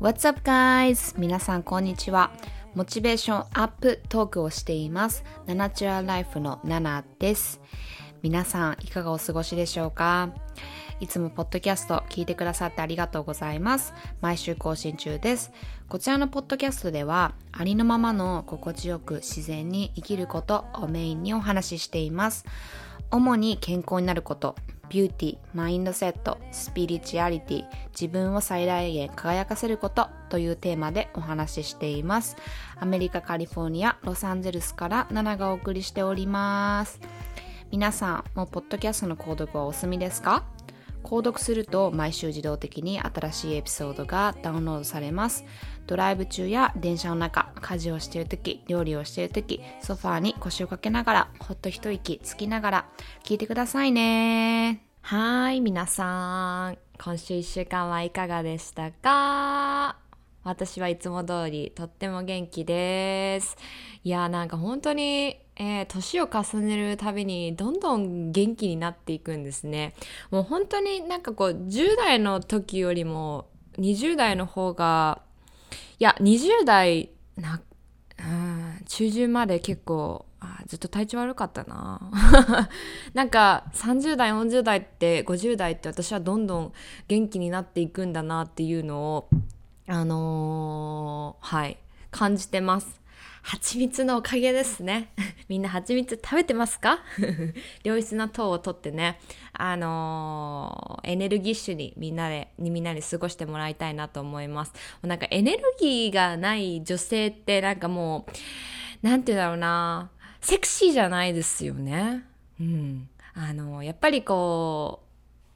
What's up guys? 皆さんこんにちは。モチベーションアップトークをしています。ナナチュラルライフのナナです。皆さんいかがお過ごしでしょうか？いつもポッドキャスト聞いてくださってありがとうございます。毎週更新中です。こちらのポッドキャストではありのままの心地よく自然に生きることをメインにお話ししています。主に健康になること、ビューティー、マインドセット、スピリチュアリティ、自分を最大限輝かせることというテーマでお話ししています。アメリカ、カリフォルニア、ロサンゼルスからナナがお送りしております。皆さん、もうポッドキャストの購読はお済みですか？購読すると毎週自動的に新しいエピソードがダウンロードされます。ドライブ中や電車の中、家事をしている時、料理をしている時、ソファーに腰をかけながら、ほっと一息つきながら、聞いてくださいね。はい、皆さん。今週1週間はいかがでしたか？私はいつも通りとっても元気です。いや、なんか本当に、えー、年を重ねるたびにどんどん元気になっていくんですね。もう本当になんかこう10代の時よりも20代の方が、いや、20代な、うん、中旬まで結構あずっと体調悪かったな。なんか30代40代って50代って私はどんどん元気になっていくんだなっていうのをあのー、はい感じてます。蜂蜜のおかげですね。みんな蜂蜜食べてますか？良質な糖をとってね、あのー、エネルギッシュにみんなで、みんなに過ごしてもらいたいなと思います。なんかエネルギーがない女性ってなんかもう、なんて言うだろうな、セクシーじゃないですよね。うん。あの、やっぱりこう、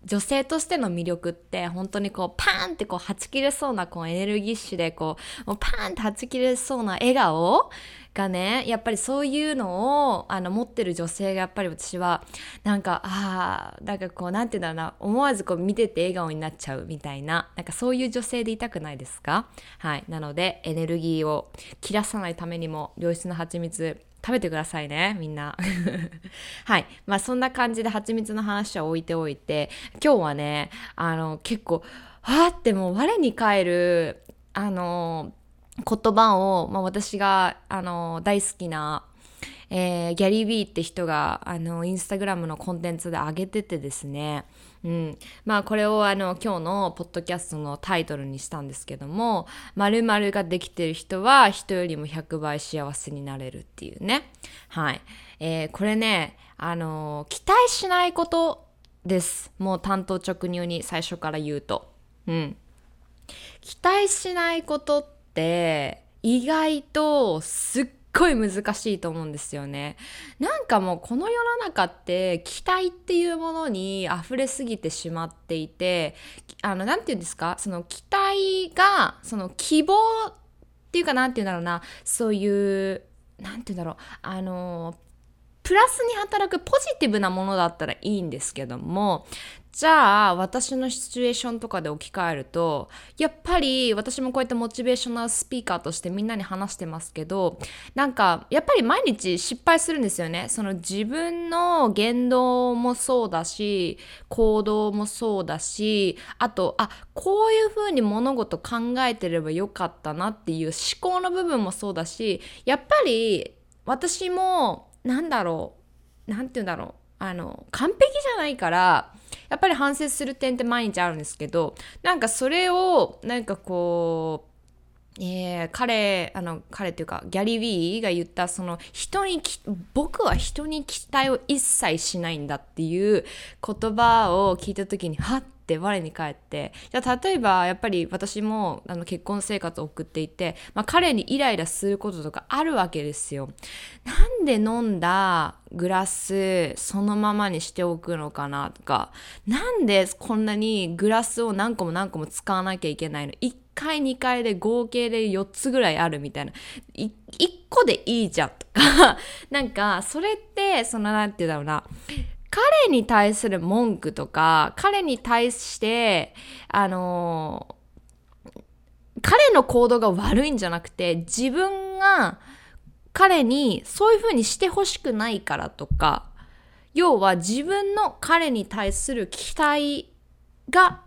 女性としての魅力って本当にこうパーンってこうはち切れそうなこうエネルギッシュでこうもうパーンってはち切れそうな笑顔がねやっぱりそういうのをあの持ってる女性がやっぱり私はなんかああなんかこうなんて言うんだろうな思わずこう見てて笑顔になっちゃうみたいななんかそういう女性でいたくないですか？はい。なのでエネルギーを切らさないためにも良質な蜂蜜食べてくださいね、みんな。はい。まあそんな感じで蜂蜜の話は置いておいて、今日はね、あの、結構、はーってもう我に返る、あの、言葉を、まあ私が、あの、大好きな、えー、ギャリー・ビーって人が、あの、インスタグラムのコンテンツで上げててですね、うん。まあこれをあの今日のポッドキャストのタイトルにしたんですけども、〇〇ができてる人は人よりも100倍幸せになれるっていうね。はい。えー、これね、あの期待しないことです。もう担当直入に最初から言うと。うん。期待しないことって意外とすっごい難しいと思うんですよね。なんかもうこの世の中って期待っていうものに溢れすぎてしまっていて、あの、なんて言うんですか？その期待が、その希望っていうかなんて言うんだろうな、そういう、なんて言うんだろう、あの、プラスに働くポジティブなものだったらいいんですけどもじゃあ私のシチュエーションとかで置き換えるとやっぱり私もこうやってモチベーショナルスピーカーとしてみんなに話してますけどなんかやっぱり毎日失敗するんですよね。その自分の言動もそうだし行動もそうだしあとあこういうふうに物事考えてればよかったなっていう思考の部分もそうだしやっぱり私もなんだろうなんて言うんだろうあの完璧じゃないからやっぱり反省する点って毎日あるんですけどなんかそれをなんかこうえー、彼あの彼というかギャリー・ウィーが言ったその人に僕は人に期待を一切しないんだっていう言葉を聞いた時にはっって我に返ってじゃあ例えばやっぱり私もあの結婚生活を送っていて、まあ、彼にイライラすることとかあるわけですよ。なんで飲んだグラスそのままにしておくのかなとかなんでこんなにグラスを何個も何個も使わなきゃいけないの？1回2回で合計で4つぐらいあるみたいな。1個でいいじゃんとか。なんかそれってその何て言うんだろうな。彼に対する文句とか、彼に対して、あの彼の行動が悪いんじゃなくて、自分が彼にそういう風にしてほしくないからとか、要は自分の彼に対する期待が、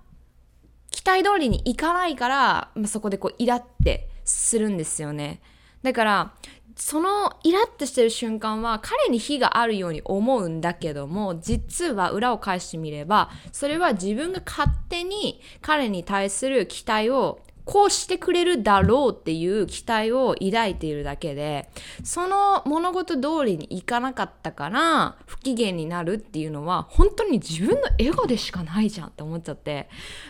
期待通りにいかないから、ま、そこでこうイラってするんですよね。だからそのイラッとしてる瞬間は彼に非があるように思うんだけども実は裏を返してみればそれは自分が勝手に彼に対する期待をこうしてくれるだろうっていう期待を抱いているだけでその物事通りにいかなかったから不機嫌になるっていうのは本当に自分のエゴでしかないじゃんって思っちゃって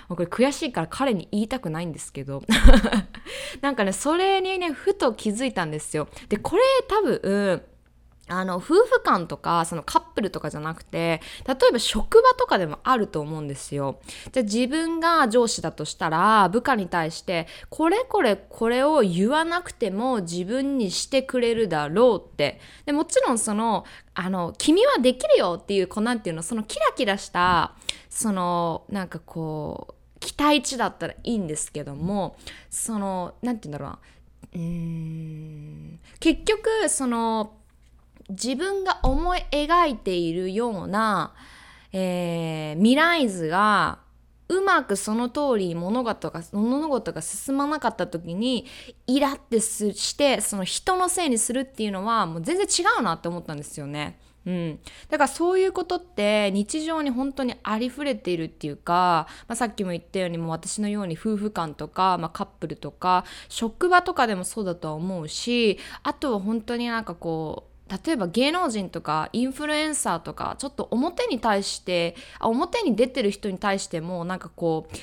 これ悔しいから彼に言いたくないんですけど。なんかねそれにねふと気づいたんですよ。でこれ多分あの、夫婦間とか、そのカップルとかじゃなくて、例えば職場とかでもあると思うんですよ。じゃあ自分が上司だとしたら、部下に対して、これこれこれを言わなくても自分にしてくれるだろうって。でもちろんその、あの、君はできるよっていう、こうなんていうの、そのキラキラした、その、なんかこう、期待値だったらいいんですけども、その、なんて言うんだろうな。うーん結局その自分が思い描いているような、えー、未来図がうまくその通り物事が物事が進まなかった時にイラってしてその人のせいにするっていうのはもう全然違うなって思ったんですよね。うん、だからそういうことって日常に本当にありふれているっていうか、まあ、さっきも言ったようにもう私のように夫婦間とか、まあ、カップルとか職場とかでもそうだとは思うしあとは本当になんかこう例えば芸能人とかインフルエンサーとかちょっと表に対して表に出てる人に対してもなんかこう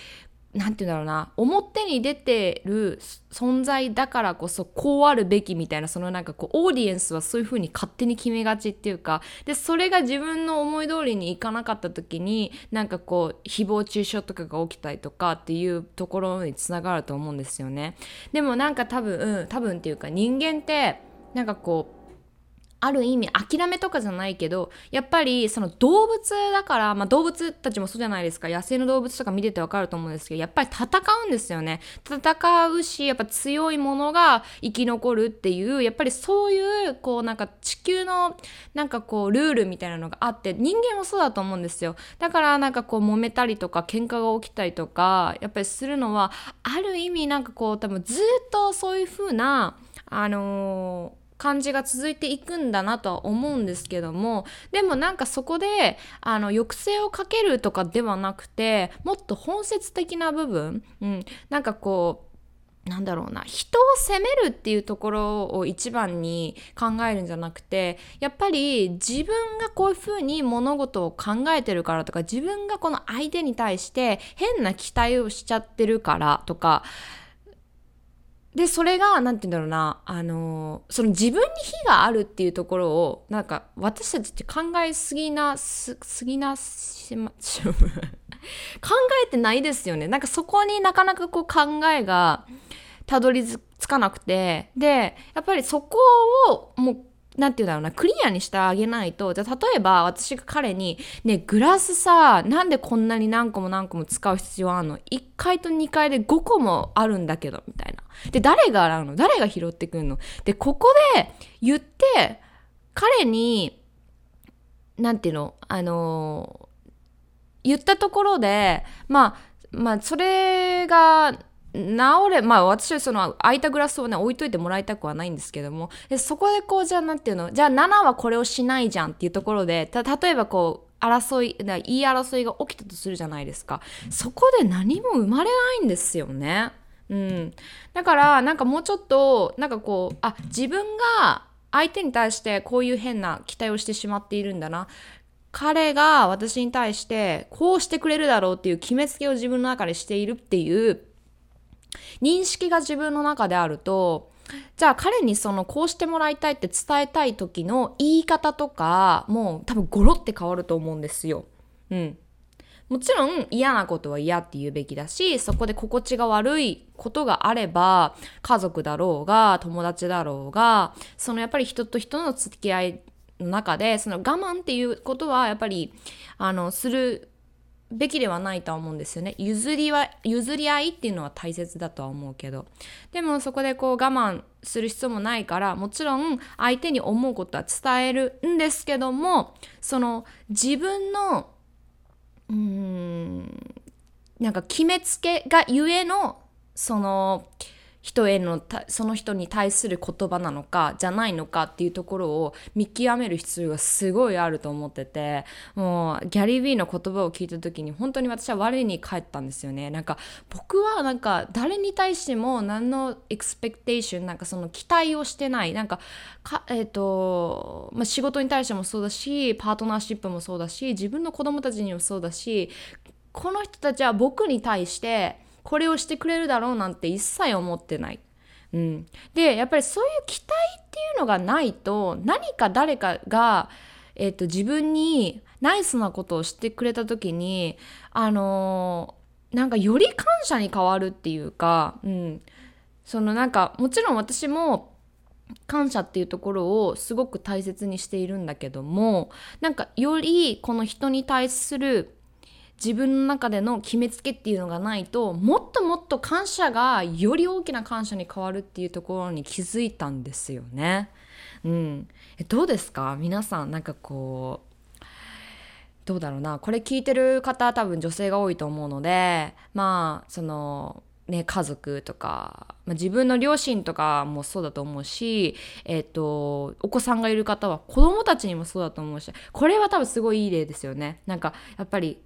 何て言うんだろうな表に出てる存在だからこそこうあるべきみたいなそのなんかこうオーディエンスはそういう風に勝手に決めがちっていうかでそれが自分の思い通りにいかなかった時になんかこう誹謗中傷とかが起きたりとかっていうところにつながると思うんですよね。でもなんか多分、うん、多分っていうか人間ってなんかこうある意味諦めとかじゃないけどやっぱりその動物だから、まあ、動物たちもそうじゃないですか。野生の動物とか見ててわかると思うんですけどやっぱり戦うんですよね。戦うしやっぱ強いものが生き残るっていうやっぱりそういうこうなんか地球のなんかこうルールみたいなのがあって人間もそうだと思うんですよ。だからなんかこう揉めたりとか喧嘩が起きたりとかやっぱりするのはある意味なんかこう多分ずっとそういう風なあのー感じが続いていくんだなとは思うんですけどもでもなんかそこであの抑制をかけるとかではなくてもっと本質的な部分、うん、なんかこうなんだろうな人を責めるっていうところを一番に考えるんじゃなくてやっぱり自分がこういうふうに物事を考えてるからとか自分がこの相手に対して変な期待をしちゃってるからとかで、それが、なんて言うんだろうな、あのその自分に非があるっていうところを、なんか、私たちって考えすぎな、す、すぎなしま、考えてないですよね。なんかそこになかなかこう考えがたどり着かなくて、で、やっぱりそこをもうなんて言うんだろうな、クリアにしてあげないと、じゃ例えば私が彼に、ね、グラスさ、なんでこんなに何個も何個も使う必要あるの ?1 階と2階で5個もあるんだけど、みたいな。で、誰が洗うの？誰が拾ってくるの？で、ここで言って、彼に、なんていうの？あの言ったところで、まあ、まあ、それが、治れまあ私はその空いたグラスをね置いといてもらいたくはないんですけども。でそこでこうじゃあなんていうの？じゃあ7はこれをしないじゃんっていうところで例えばこう争い言い争いが起きたとするじゃないですか。そこで何も生まれないんですよね。うん、だからなんかもうちょっとなんかこうあ自分が相手に対してこういう変な期待をしてしまっているんだな。彼が私に対してこうしてくれるだろうっていう決めつけを自分の中でしているっていう認識が自分の中であるとじゃあ彼にそのこうしてもらいたいって伝えたい時の言い方とかもう多分ゴロって変わると思うんですよ。うん。もちろん嫌なことは嫌って言うべきだしそこで心地が悪いことがあれば家族だろうが友達だろうがそのやっぱり人と人の付き合いの中でその我慢っていうことはやっぱりあのするべきではないとは思うんですよね。譲りは譲り合いっていうのは大切だとは思うけど。でもそこでこう我慢する必要もないからもちろん相手に思うことは伝えるんですけどもその自分のうーんなんか決めつけがゆえのその人へのその人に対する言葉なのかじゃないのかっていうところを見極める必要がすごいあると思っててもうギャリー・ビーの言葉を聞いた時に本当に私は我に返ったんですよね。なんか僕はなんか誰に対しても何のエクスペクテーションなんかその期待をしてない。なんかかえっ、ー、と、まあ、仕事に対してもそうだしパートナーシップもそうだし自分の子供たちにもそうだしこの人たちは僕に対してこれをしてくれるだろうなんて一切思ってない。うん、でやっぱりそういう期待っていうのがないと何か誰かが、えーと、自分にナイスなことをしてくれた時にあのー、なんかより感謝に変わるっていうか、うん、そのなんかもちろん私も感謝っていうところをすごく大切にしているんだけどもなんかよりこの人に対する自分の中での決めつけっていうのがないともっともっと感謝がより大きな感謝に変わるっていうところに気づいたんですよね。うん、えどうですか？皆さんなんかこうどうだろうな？これ聞いてる方多分女性が多いと思うのでまあそのね、家族とか、まあ、自分の両親とかもそうだと思うし、えーと、お子さんがいる方は子供たちにもそうだと思うしこれは多分すごいいい例ですよね。なんかやっぱり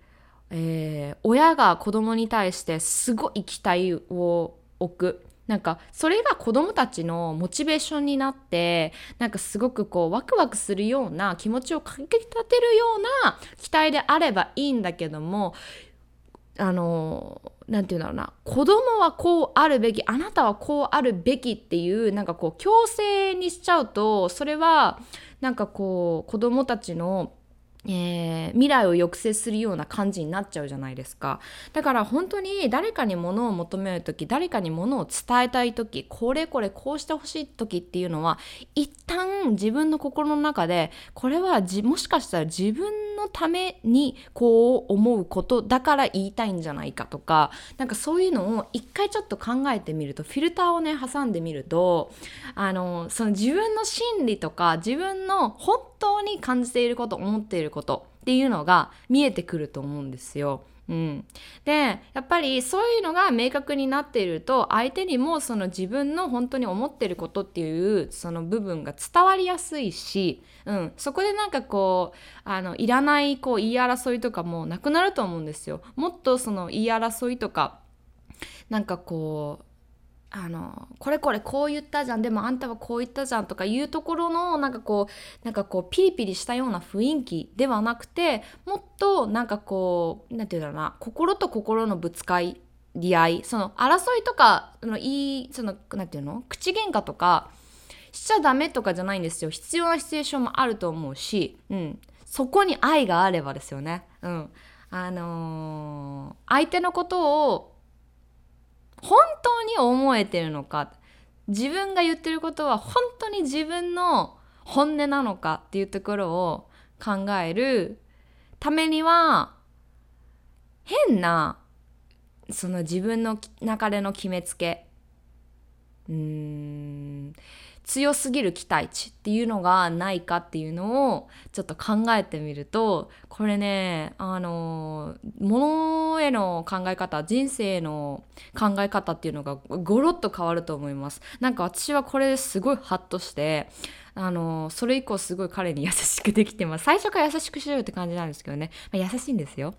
えー、親が子供に対してすごい期待を置く。なんかそれが子供たちのモチベーションになってなんかすごくこうワクワクするような気持ちをかき立てるような期待であればいいんだけどもあの何て言うんだろうな子供はこうあるべきあなたはこうあるべきっていうなんかこう強制にしちゃうとそれはなんかこう子供たちのえー、未来を抑制するような感じになっちゃうじゃないですか。だから本当に誰かに物を求める時誰かに物を伝えたい時これこれこうしてほしい時っていうのは一旦自分の心の中でこれはもしかしたら自分のためにこう思うことだから言いたいんじゃないかとかなんかそういうのを一回ちょっと考えてみるとフィルターをね挟んでみるとあのその自分の心理とか自分の本当に感じていること思っていることっていうのが見えてくると思うんですよ。うん、でやっぱりそういうのが明確になっていると相手にもその自分の本当に思ってることっていうその部分が伝わりやすいし、うん、そこでなんかこうあのいらないこう言い争いとかもなくなると思うんですよ。もっとその言い争いとかなんかこうあのこれこれこう言ったじゃんでもあんたはこう言ったじゃんとかいうところのなんかこうなんかこうピリピリしたような雰囲気ではなくてもっとなんかこうなんていうんだろうな心と心のぶつかり合いその争いとかのいいそのなんていうの口喧嘩とかしちゃダメとかじゃないんですよ。必要なシチュエーションもあると思うし、うん、そこに愛があればですよね。うん。あのー、相手のことを思えてるのか。自分が言ってることは本当に自分の本音なのかっていうところを考えるためには変なその自分の中での決めつけ。うーん。強すぎる期待値っていうのがないかっていうのをちょっと考えてみるとこれねあの物への考え方人生の考え方っていうのがゴロッと変わると思います。なんか私はこれすごいハッとしてあのそれ以降すごい彼に優しくできてます。最初から優しくしろよって感じなんですけどね、まあ、優しいんですよ。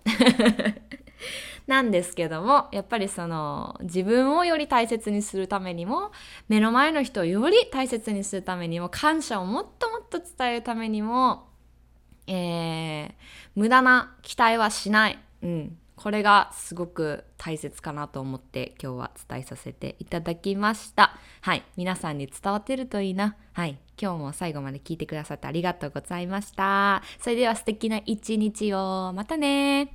なんですけどもやっぱりその自分をより大切にするためにも目の前の人をより大切にするためにも感謝をもっともっと伝えるためにも、えー、無駄な期待はしない、うん、これがすごく大切かなと思って今日は伝えさせていただきました。はい。皆さんに伝わってるといいな。はい。今日も最後まで聞いてくださってありがとうございました。それでは素敵な一日を。またね